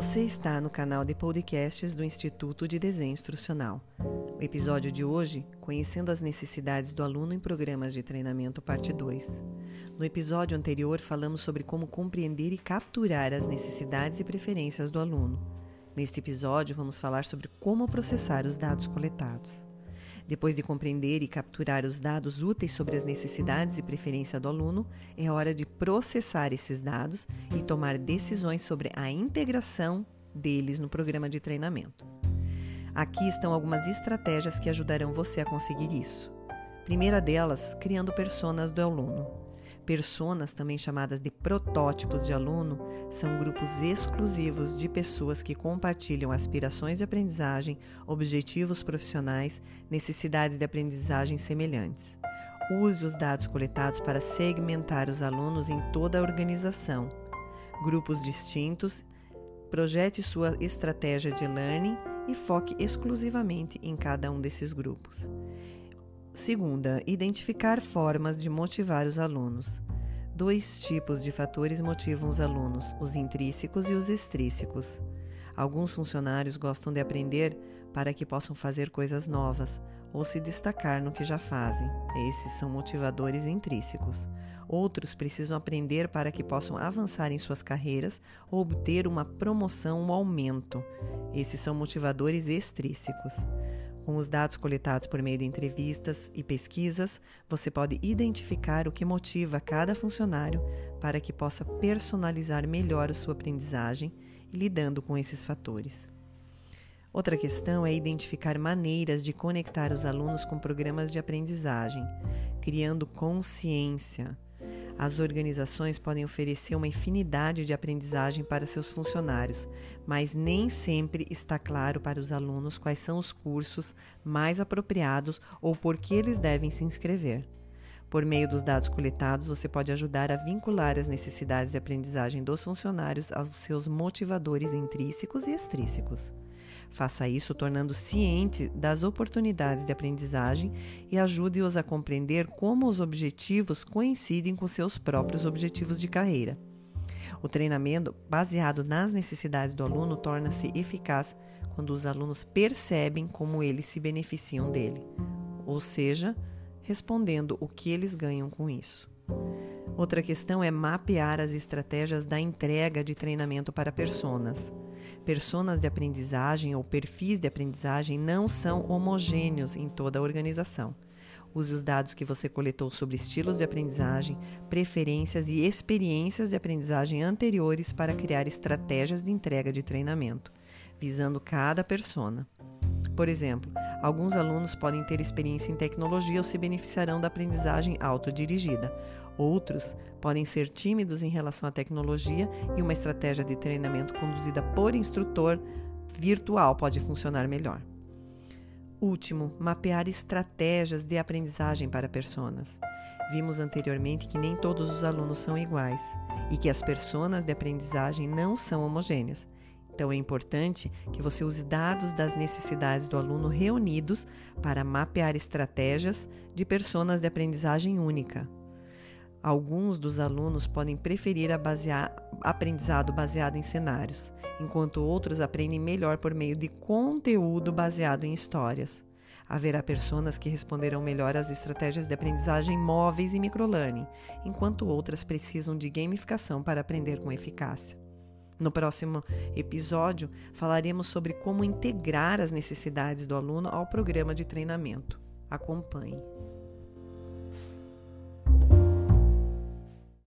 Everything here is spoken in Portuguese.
Você está no canal de podcasts do Instituto de Desenho Instrucional. O episódio de hoje, Conhecendo as necessidades do aluno em programas de treinamento, parte 2. No episódio anterior, falamos sobre como compreender e capturar as necessidades e preferências do aluno. Neste episódio, vamos falar sobre como processar os dados coletados. Depois de compreender e capturar os dados úteis sobre as necessidades e preferência do aluno, é hora de processar esses dados e tomar decisões sobre a integração deles no programa de treinamento. Aqui estão algumas estratégias que ajudarão você a conseguir isso. Primeira delas, criando personas do aluno. Personas, também chamadas de protótipos de aluno, são grupos exclusivos de pessoas que compartilham aspirações de aprendizagem, objetivos profissionais, necessidades de aprendizagem semelhantes. Use os dados coletados para segmentar os alunos em toda a organização. Grupos distintos, projete sua estratégia de learning e foque exclusivamente em cada um desses grupos. Segunda, identificar formas de motivar os alunos. Dois tipos de fatores motivam os alunos, os intrínsecos e os extrínsecos. Alguns funcionários gostam de aprender para que possam fazer coisas novas ou se destacar no que já fazem. Esses são motivadores intrínsecos. Outros precisam aprender para que possam avançar em suas carreiras ou obter uma promoção ou aumento. Esses são motivadores extrínsecos. Com os dados coletados por meio de entrevistas e pesquisas, você pode identificar o que motiva cada funcionário para que possa personalizar melhor a sua aprendizagem lidando com esses fatores. Outra questão é identificar maneiras de conectar os alunos com programas de aprendizagem, criando consciência as organizações podem oferecer uma infinidade de aprendizagem para seus funcionários, mas nem sempre está claro para os alunos quais são os cursos mais apropriados ou por que eles devem se inscrever. Por meio dos dados coletados, você pode ajudar a vincular as necessidades de aprendizagem dos funcionários aos seus motivadores intrínsecos e extrínsecos. Faça isso tornando ciente das oportunidades de aprendizagem e ajude-os a compreender como os objetivos coincidem com seus próprios objetivos de carreira. O treinamento baseado nas necessidades do aluno torna-se eficaz quando os alunos percebem como eles se beneficiam dele, ou seja, respondendo o que eles ganham com isso. Outra questão é mapear as estratégias da entrega de treinamento para personas. Personas de aprendizagem ou perfis de aprendizagem não são homogêneos em toda a organização. Use os dados que você coletou sobre estilos de aprendizagem, preferências e experiências de aprendizagem anteriores para criar estratégias de entrega de treinamento, visando cada persona. Por exemplo, alguns alunos podem ter experiência em tecnologia ou se beneficiarão da aprendizagem autodirigida. Outros podem ser tímidos em relação à tecnologia e uma estratégia de treinamento conduzida por instrutor virtual pode funcionar melhor. Último, mapear estratégias de aprendizagem para personas. Vimos anteriormente que nem todos os alunos são iguais e que as personas de aprendizagem não são homogêneas. Então é importante que você use dados das necessidades do aluno reunidos para mapear estratégias de personas de aprendizagem única. Alguns dos alunos podem preferir basear, aprendizado baseado em cenários, enquanto outros aprendem melhor por meio de conteúdo baseado em histórias. Haverá pessoas que responderão melhor às estratégias de aprendizagem móveis e microlearning, enquanto outras precisam de gamificação para aprender com eficácia. No próximo episódio, falaremos sobre como integrar as necessidades do aluno ao programa de treinamento. Acompanhe.